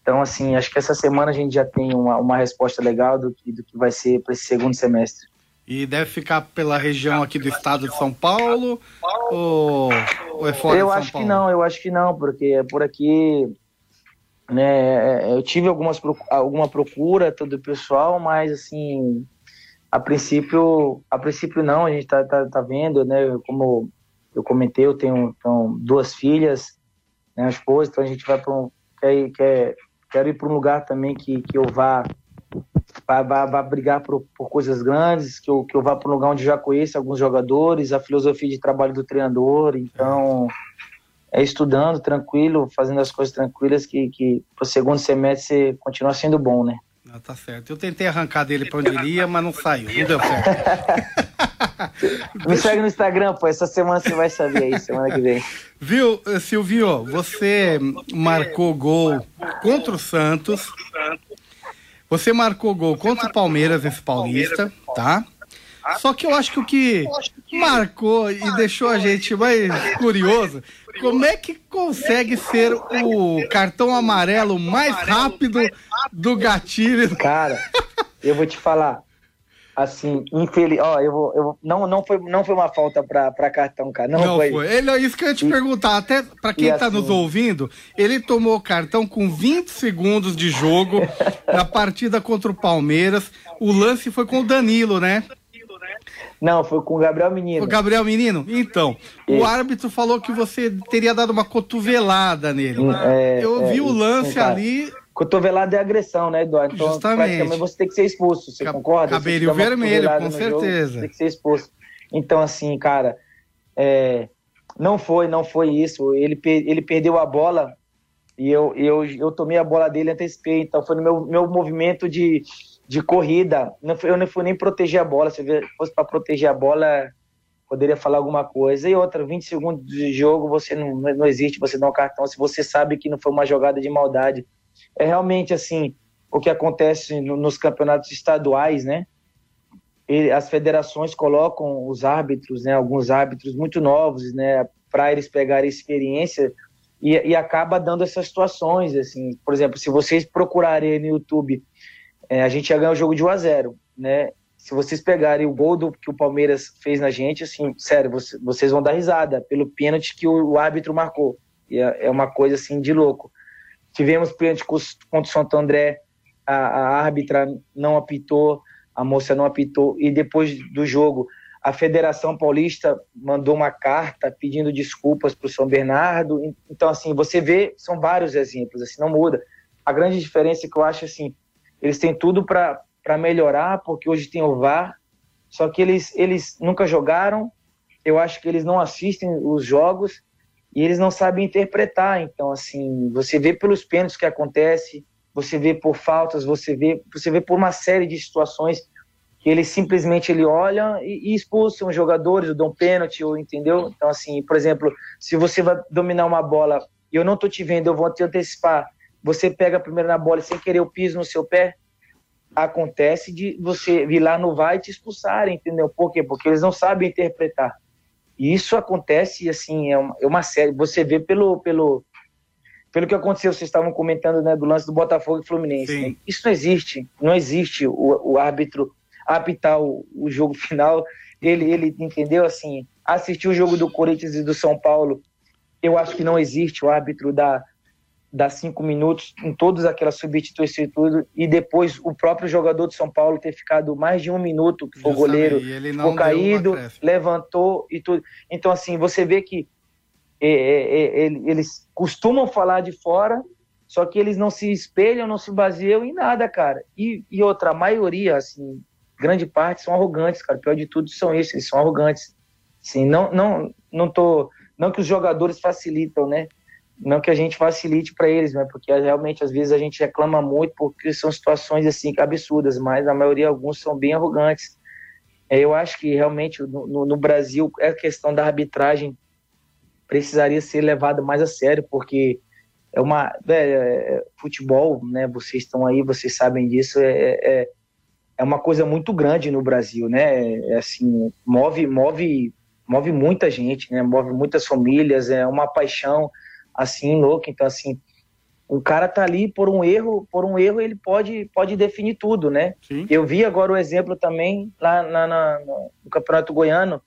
Então, assim, acho que essa semana a gente já tem uma, uma resposta legal do do que vai ser para esse segundo semestre. E deve ficar pela região aqui do estado de São Paulo ou, ou é fora Eu de São acho Paulo? que não, eu acho que não, porque é por aqui, né, eu tive algumas alguma procura do pessoal, mas assim, a princípio, a princípio não, a gente tá, tá, tá vendo, né, como eu comentei, eu tenho então, duas filhas, né, esposa, então a gente vai para um, quer, quer, quero ir para um lugar também que, que eu vá vai, brigar por, por, coisas grandes, que eu, que eu vá para um lugar onde já conheço alguns jogadores, a filosofia de trabalho do treinador, então é estudando tranquilo, fazendo as coisas tranquilas que, que para o segundo semestre continua sendo bom, né? Ah, tá certo. Eu tentei arrancar dele para onde iria, mas não saiu, não deu certo. Me segue no Instagram, pô. Essa semana você vai saber aí, semana que vem. Viu, Silvio? Você marcou gol contra o Santos você marcou gol contra o Palmeiras nesse Paulista, tá? Só que eu acho que o que marcou e deixou a gente mais curioso, como é que consegue ser o cartão amarelo mais rápido do gatilho? Cara, eu vou te falar, assim, infeliz, ó, eu vou, eu vou, não, não foi, não foi uma falta para cartão, cara, não, não foi. foi. Ele é isso que eu ia te e, perguntar, até para quem está assim, nos ouvindo, ele tomou cartão com 20 segundos de jogo na partida contra o Palmeiras. O lance foi com o Danilo, né? Não, foi com o Gabriel Menino. O Gabriel Menino? Então, o árbitro falou que você teria dado uma cotovelada nele. É, eu vi é, o lance ali, Cotovelada é agressão, né, Eduardo? Então, Justamente. praticamente você tem que ser expulso, você concorda? Cabelinho vermelho, com certeza. Jogo, tem que ser expulso. Então, assim, cara, é, não foi, não foi isso. Ele, ele perdeu a bola e eu, eu, eu tomei a bola dele antecipei. Então, foi no meu, meu movimento de, de corrida. Não foi, eu não fui nem proteger a bola. Se fosse para proteger a bola, poderia falar alguma coisa. E outra, 20 segundos de jogo, você não, não existe, você dá um cartão. Se você sabe que não foi uma jogada de maldade é realmente assim o que acontece no, nos campeonatos estaduais, né? ele, as federações colocam os árbitros, né, alguns árbitros muito novos, né, para eles pegarem experiência e, e, acaba dando essas situações, assim, por exemplo, se vocês procurarem no YouTube, é, a gente já ganhou o jogo de 1 a 0, né? Se vocês pegarem o gol do, que o Palmeiras fez na gente, assim, sério, você, vocês vão dar risada pelo pênalti que o, o árbitro marcou. E é, é, uma coisa assim de louco. Tivemos pênalti contra o Santo André, a, a árbitra não apitou, a moça não apitou, e depois do jogo a Federação Paulista mandou uma carta pedindo desculpas para o São Bernardo. Então, assim, você vê, são vários exemplos, assim, não muda. A grande diferença é que eu acho, assim, eles têm tudo para melhorar, porque hoje tem o VAR, só que eles, eles nunca jogaram, eu acho que eles não assistem os jogos e eles não sabem interpretar. Então, assim, você vê pelos pênaltis que acontece, você vê por faltas, você vê, você vê por uma série de situações que eles simplesmente ele olham e, e expulsam os jogadores, ou dão pênalti, ou entendeu? Então, assim, por exemplo, se você vai dominar uma bola e eu não tô te vendo, eu vou te antecipar, você pega primeiro na bola e sem querer eu piso no seu pé, acontece de você vir lá no vai te expulsar, entendeu? Por quê? Porque eles não sabem interpretar. E isso acontece, assim, é uma, é uma série, você vê pelo, pelo, pelo que aconteceu, vocês estavam comentando, né, do lance do Botafogo e Fluminense. Né? Isso não existe, não existe o, o árbitro apitar o, o jogo final. Ele, ele entendeu assim, assistiu o jogo do Corinthians e do São Paulo. Eu acho que não existe o árbitro da dá cinco minutos em todas aquelas substituições e tudo, e depois o próprio jogador de São Paulo ter ficado mais de um minuto, que foi o goleiro, ficou caído, levantou e tudo. Então, assim, você vê que é, é, é, eles costumam falar de fora, só que eles não se espelham, não se baseiam em nada, cara. E, e outra, a maioria, assim, grande parte são arrogantes, cara. Pior de tudo são esses, eles são arrogantes. Sim, não, não, não tô, não que os jogadores facilitam, né? Não que a gente facilite para eles, né? Porque realmente às vezes a gente reclama muito porque são situações assim absurdas, mas a maioria alguns são bem arrogantes. É, eu acho que realmente no, no, Brasil a questão da arbitragem precisaria ser levada mais a sério, porque é uma é, é, futebol, né? Vocês estão aí, vocês sabem disso, é, é é uma coisa muito grande no Brasil, né? É assim, move, move, move muita gente, né? Move muitas famílias, é uma paixão assim louca. Então assim, o cara tá ali por um erro, por um erro ele pode pode definir tudo, né? Sim. Eu vi agora o exemplo também lá na, na, no Campeonato Goiano,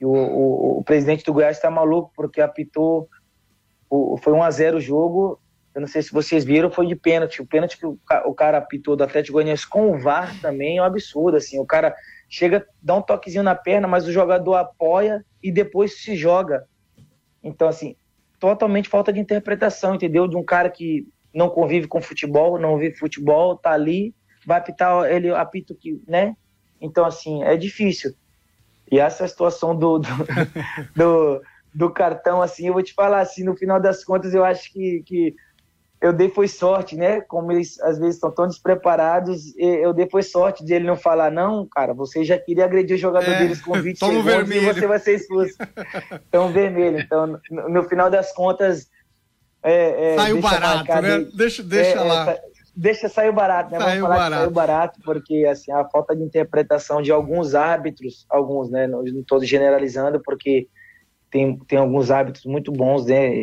o, o, o presidente do Goiás está maluco porque apitou, o, foi 1 a 0 o jogo eu não sei se vocês viram, foi de pênalti. O pênalti que o, o cara apitou do Atlético Goianiense com o VAR também é um absurdo, assim. O cara chega, dá um toquezinho na perna, mas o jogador apoia e depois se joga. Então, assim, totalmente falta de interpretação, entendeu? De um cara que não convive com futebol, não vive futebol, tá ali, vai apitar, ele apita que, né? Então, assim, é difícil. E essa situação do, do, do, do cartão, assim, eu vou te falar, assim, no final das contas, eu acho que, que eu dei foi sorte, né? Como eles às vezes estão tão despreparados, eu dei foi sorte de ele não falar, não, cara, você já queria agredir o jogador é, deles com 20 segundos vermelho. e você vai ser expulso. Então, vermelho. Então, no, no final das contas. É, é, saiu barato, né? Deixa, deixa é, lá. É, deixa sair barato, né? Saiu barato. saiu barato, porque assim, a falta de interpretação de alguns árbitros, alguns, né? Não estou generalizando, porque tem, tem alguns árbitros muito bons, né?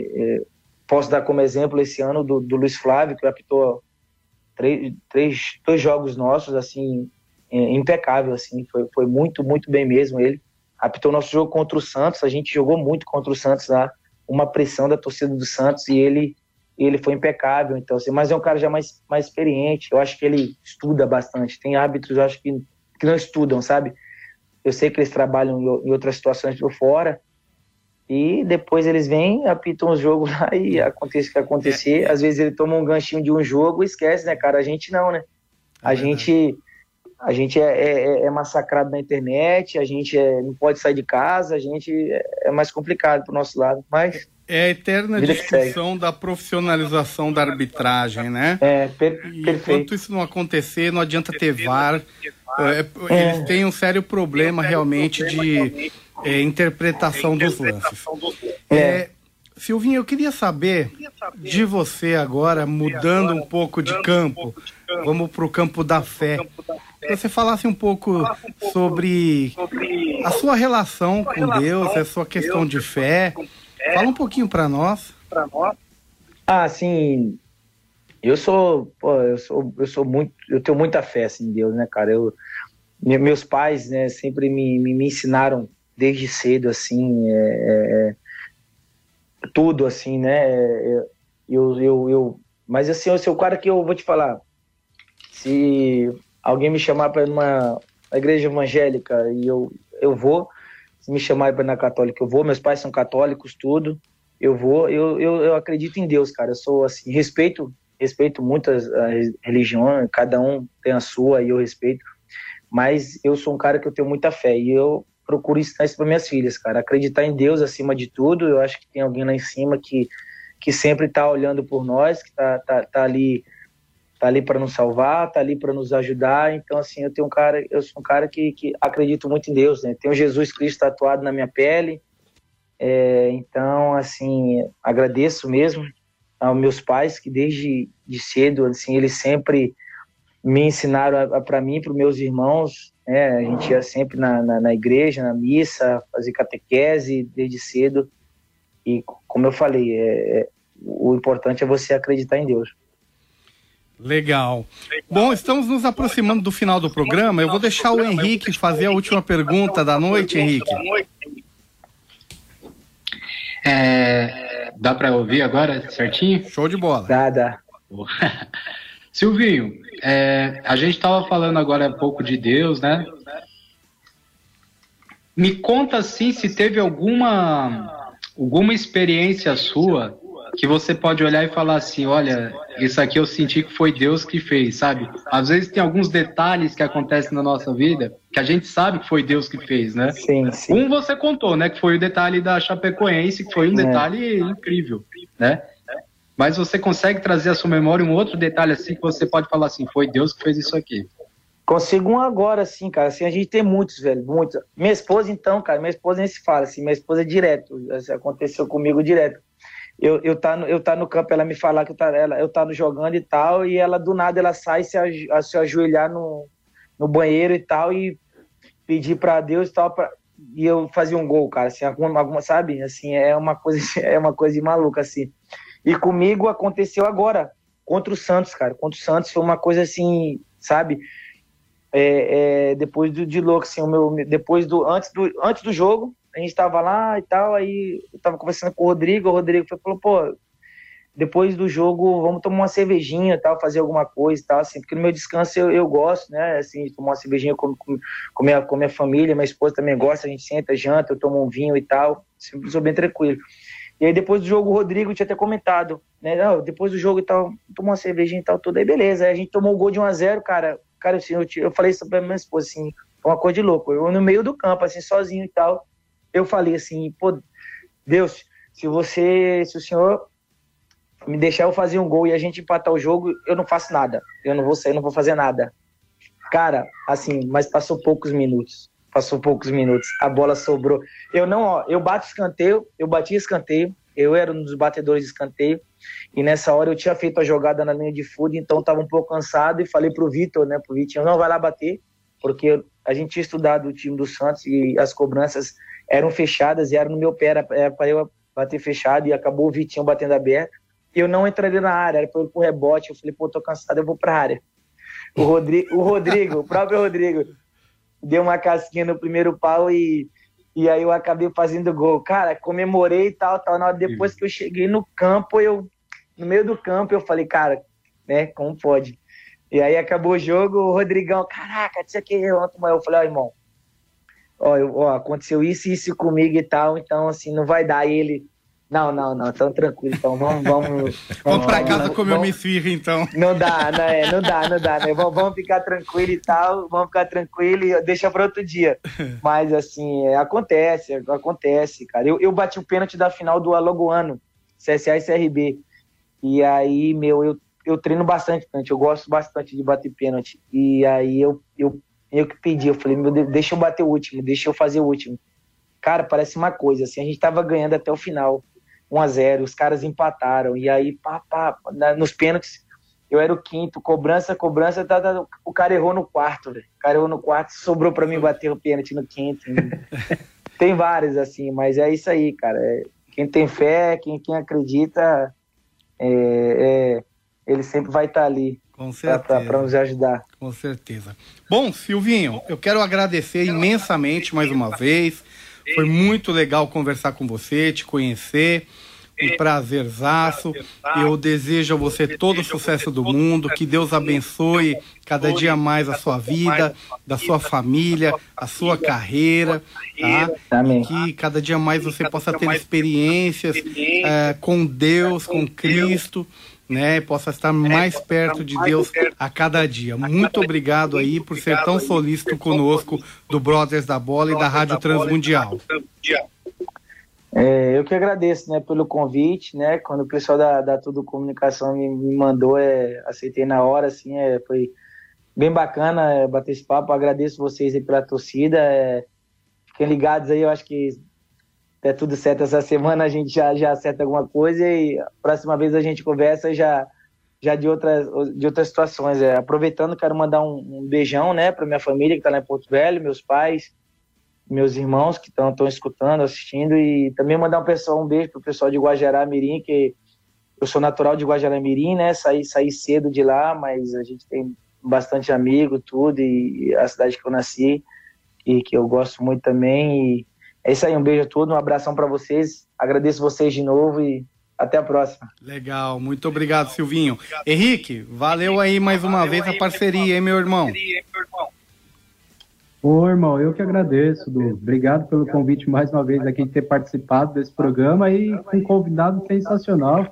É, Posso dar como exemplo esse ano do, do Luiz Flávio, que apitou três, três, dois jogos nossos, assim, impecável, assim, foi, foi muito, muito bem mesmo ele. Apitou nosso jogo contra o Santos, a gente jogou muito contra o Santos lá, uma pressão da torcida do Santos e ele ele foi impecável, então, assim, mas é um cara já mais, mais experiente, eu acho que ele estuda bastante, tem árbitros, eu acho que, que não estudam, sabe? Eu sei que eles trabalham em outras situações por fora, e depois eles vêm, apitam o jogo lá e acontece o que acontecer. É. Às vezes ele toma um ganchinho de um jogo e esquece, né, cara? A gente não, né? A é gente a gente é, é, é, massacrado na internet, a gente é, não pode sair de casa, a gente é, é mais complicado pro nosso lado, mas... É a eterna discussão da profissionalização da arbitragem, né? É, per e perfeito. Enquanto isso não acontecer, não adianta ter VAR. É, eles têm um sério problema realmente de é, interpretação dos lances. É. é, Silvinho, eu queria saber de você agora, mudando um pouco de campo, vamos para o campo da fé. que você falasse um pouco sobre a sua relação com Deus, a sua questão de fé. Fala um pouquinho para nós. Ah, sim. Eu sou, pô, eu sou, eu sou muito, eu tenho muita fé assim, em Deus, né, cara? Eu, meus pais, né, sempre me, me, me ensinaram desde cedo, assim, é, é, tudo, assim, né? É, eu, eu, eu, mas assim, eu sou o cara que eu vou te falar. Se alguém me chamar para uma igreja evangélica e eu, eu vou, se me chamar para na católica, eu vou. Meus pais são católicos, tudo. Eu vou. Eu, eu, eu acredito em Deus, cara. Eu sou assim, respeito respeito muitas religiões, cada um tem a sua e eu respeito, mas eu sou um cara que eu tenho muita fé e eu procuro ensinar isso para minhas filhas, cara, acreditar em Deus acima de tudo, eu acho que tem alguém lá em cima que, que sempre está olhando por nós, que está tá, tá ali tá ali para nos salvar, tá ali para nos ajudar. Então assim, eu tenho um cara, eu sou um cara que, que acredito muito em Deus, né? Tenho Jesus Cristo tatuado na minha pele. É, então assim, agradeço mesmo aos meus pais que desde de cedo assim eles sempre me ensinaram para mim para meus irmãos né a gente ia sempre na, na, na, igreja na missa fazer catequese desde cedo e como eu falei é, é, o importante é você acreditar em Deus Legal. Bom, estamos nos aproximando do final do programa. Eu vou deixar o Henrique fazer a última pergunta da noite, Henrique. É, dá para ouvir agora certinho? Show de bola. Dá, dá. Silvinho, é, a gente estava falando agora um pouco de Deus, né? Me conta assim se teve alguma alguma experiência sua que você pode olhar e falar assim, olha, isso aqui eu senti que foi Deus que fez, sabe? Às vezes tem alguns detalhes que acontecem na nossa vida que a gente sabe que foi Deus que fez, né? Sim, sim. Um você contou, né? Que foi o detalhe da Chapecoense, que foi um é. detalhe incrível, né? Mas você consegue trazer à sua memória um outro detalhe assim que você pode falar assim, foi Deus que fez isso aqui. Consigo um agora, sim, cara. Assim, a gente tem muitos, velho, muitos. Minha esposa, então, cara, minha esposa nem se fala, assim, minha esposa é direto. Isso aconteceu comigo direto eu, eu, tá no, eu tá no campo, ela me falar que eu tá, ela, eu tá no jogando e tal, e ela do nada ela sai se, a, se ajoelhar no, no banheiro e tal, e pedir para Deus e tal, pra, e eu fazia um gol, cara, assim, alguma, alguma, sabe? Assim, é uma coisa, é uma coisa de maluca, assim. E comigo aconteceu agora, contra o Santos, cara. Contra o Santos foi uma coisa assim, sabe? É, é, depois do, de louco, assim, o meu, depois do antes do antes do jogo, a gente tava lá e tal, aí eu tava conversando com o Rodrigo, o Rodrigo falou, pô, depois do jogo vamos tomar uma cervejinha tal, fazer alguma coisa tal, assim, porque no meu descanso eu, eu gosto, né, assim, tomar uma cervejinha com, com, com, minha, com minha família, minha esposa também gosta, a gente senta, janta, eu tomo um vinho e tal, sempre sou bem tranquilo. E aí depois do jogo o Rodrigo tinha até comentado, né, não, depois do jogo e tal, tomou uma cervejinha e tal, tudo, aí beleza, aí a gente tomou o gol de 1 a 0 cara, cara, assim, eu, eu falei isso pra minha esposa, assim, uma coisa de louco, eu no meio do campo, assim, sozinho e tal, eu falei assim, pô, Deus, se você, se o senhor me deixar eu fazer um gol e a gente empatar o jogo, eu não faço nada. Eu não vou sair, não vou fazer nada. Cara, assim, mas passou poucos minutos. Passou poucos minutos. A bola sobrou. Eu não, ó, eu bato escanteio, eu bati escanteio, eu era um dos batedores de escanteio. E nessa hora eu tinha feito a jogada na linha de fundo, então estava um pouco cansado e falei pro Vitor, né, pro Vitor, não vai lá bater, porque a gente tinha estudado o time do Santos e as cobranças eram fechadas e era no meu pé, era, para eu bater fechado e acabou o Vitinho batendo aberto. Eu não entraria na área, era pro rebote. Eu falei, pô, tô cansado, eu vou pra área. O Rodrigo, o, Rodrigo, o próprio Rodrigo, deu uma casquinha no primeiro pau e, e aí eu acabei fazendo gol. Cara, comemorei e tal, tal. Na hora, depois que eu cheguei no campo, eu, no meio do campo, eu falei, cara, né, como pode? E aí acabou o jogo, o Rodrigão, caraca, isso aqui, eu falei, ó, oh, irmão, ó, eu, ó, aconteceu isso e isso comigo e tal, então assim, não vai dar. E ele, não, não, não, tão tranquilo, então vamos, vamos. Vamos, vamos pra casa vamos, comer vamos, uma então. Não dá, não, é, não dá, não dá, né? Vamos, ficar tranquilo e tal, vamos ficar tranquilo e deixa para outro dia. Mas assim, é, acontece, acontece, cara. Eu, eu bati o pênalti da final do Alagoano, CSA e CRB. E aí, meu, eu, eu treino bastante pênalti, eu gosto bastante de bater pênalti. E aí eu, eu eu que pedi, eu falei, meu Deus, deixa eu bater o último, deixa eu fazer o último. Cara, parece uma coisa, assim, a gente tava ganhando até o final, 1 a 0 os caras empataram, e aí, pá, pá, nos pênaltis, eu era o quinto, cobrança, cobrança, tá, tá, o cara errou no quarto, velho. O cara errou no quarto, sobrou para mim bater o pênalti no quinto. tem vários, assim, mas é isso aí, cara. É, quem tem fé, quem, quem acredita, é, é, ele sempre vai estar tá ali. Com certeza. Para nos ajudar. Com certeza. Bom, Silvinho, eu quero agradecer imensamente mais uma vez. Foi muito legal conversar com você, te conhecer. Um prazerzaço. Eu desejo a você todo o sucesso do mundo. Que Deus abençoe cada dia mais a sua vida, da sua família, a sua carreira. Tá? Que cada dia mais você possa ter experiências é, com Deus, com Cristo né, possa estar mais perto de Deus a cada dia. Muito obrigado aí por ser tão solícito conosco do Brothers da Bola e da Rádio Transmundial. É, eu que agradeço, né, pelo convite, né, quando o pessoal da, da Tudo Comunicação me, me mandou, é, aceitei na hora, assim, é, foi bem bacana é, bater esse papo, agradeço vocês aí pela torcida, é, fiquem ligados aí, eu acho que der tudo certo essa semana, a gente já, já acerta alguma coisa e a próxima vez a gente conversa já, já de, outras, de outras situações. É, aproveitando, quero mandar um, um beijão né, para minha família que está lá em Porto Velho, meus pais, meus irmãos que estão escutando, assistindo, e também mandar um, pessoal, um beijo para o pessoal de Guajará Mirim, que eu sou natural de Guajará Mirim, né? Saí, saí cedo de lá, mas a gente tem bastante amigo, tudo, e, e a cidade que eu nasci, e que eu gosto muito também. E, é isso aí, um beijo a todos, um abração para vocês. Agradeço vocês de novo e até a próxima. Legal, muito obrigado, Silvinho. Obrigado. Henrique, valeu aí mais uma valeu vez a parceria, hein, meu irmão? Ô, irmão, eu que agradeço, Du. Obrigado pelo convite mais uma vez aqui de ter participado desse programa e um convidado sensacional.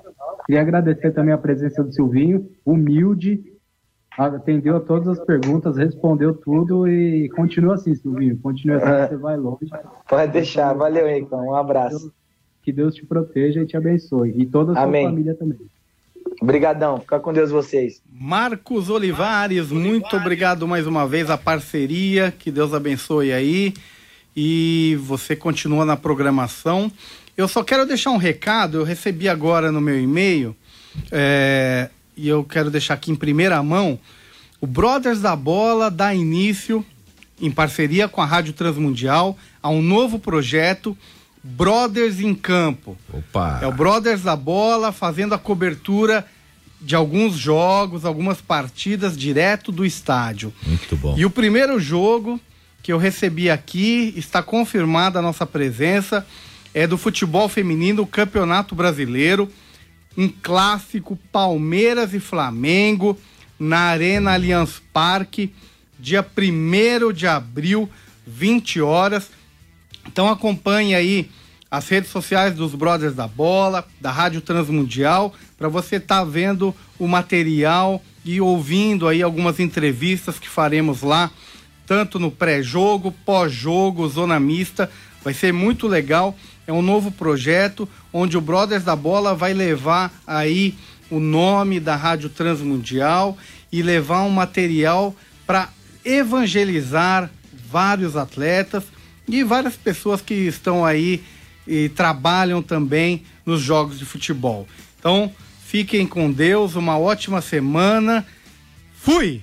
Queria agradecer também a presença do Silvinho, humilde, atendeu a todas as perguntas, respondeu tudo e continua assim, Silvinho. Continua assim, é. você vai longe. Pode deixar. Valeu, Ricão. Um abraço. Que Deus te proteja e te abençoe. E toda a sua Amém. família também. Obrigadão. Fica com Deus vocês. Marcos Olivares, muito obrigado mais uma vez a parceria. Que Deus abençoe aí. E você continua na programação. Eu só quero deixar um recado. Eu recebi agora no meu e-mail. É, e eu quero deixar aqui em primeira mão, o Brothers da Bola dá início, em parceria com a Rádio Transmundial, a um novo projeto, Brothers em Campo. Opa! É o Brothers da Bola fazendo a cobertura de alguns jogos, algumas partidas direto do estádio. Muito bom. E o primeiro jogo que eu recebi aqui, está confirmada a nossa presença, é do futebol feminino, Campeonato Brasileiro um clássico Palmeiras e Flamengo na Arena Allianz Parque, dia 1 de abril, 20 horas. Então acompanhe aí as redes sociais dos Brothers da Bola, da Rádio Transmundial, para você estar tá vendo o material e ouvindo aí algumas entrevistas que faremos lá, tanto no pré-jogo, pós-jogo, zona mista. Vai ser muito legal. É um novo projeto onde o Brothers da Bola vai levar aí o nome da Rádio Transmundial e levar um material para evangelizar vários atletas e várias pessoas que estão aí e trabalham também nos jogos de futebol. Então, fiquem com Deus, uma ótima semana. Fui!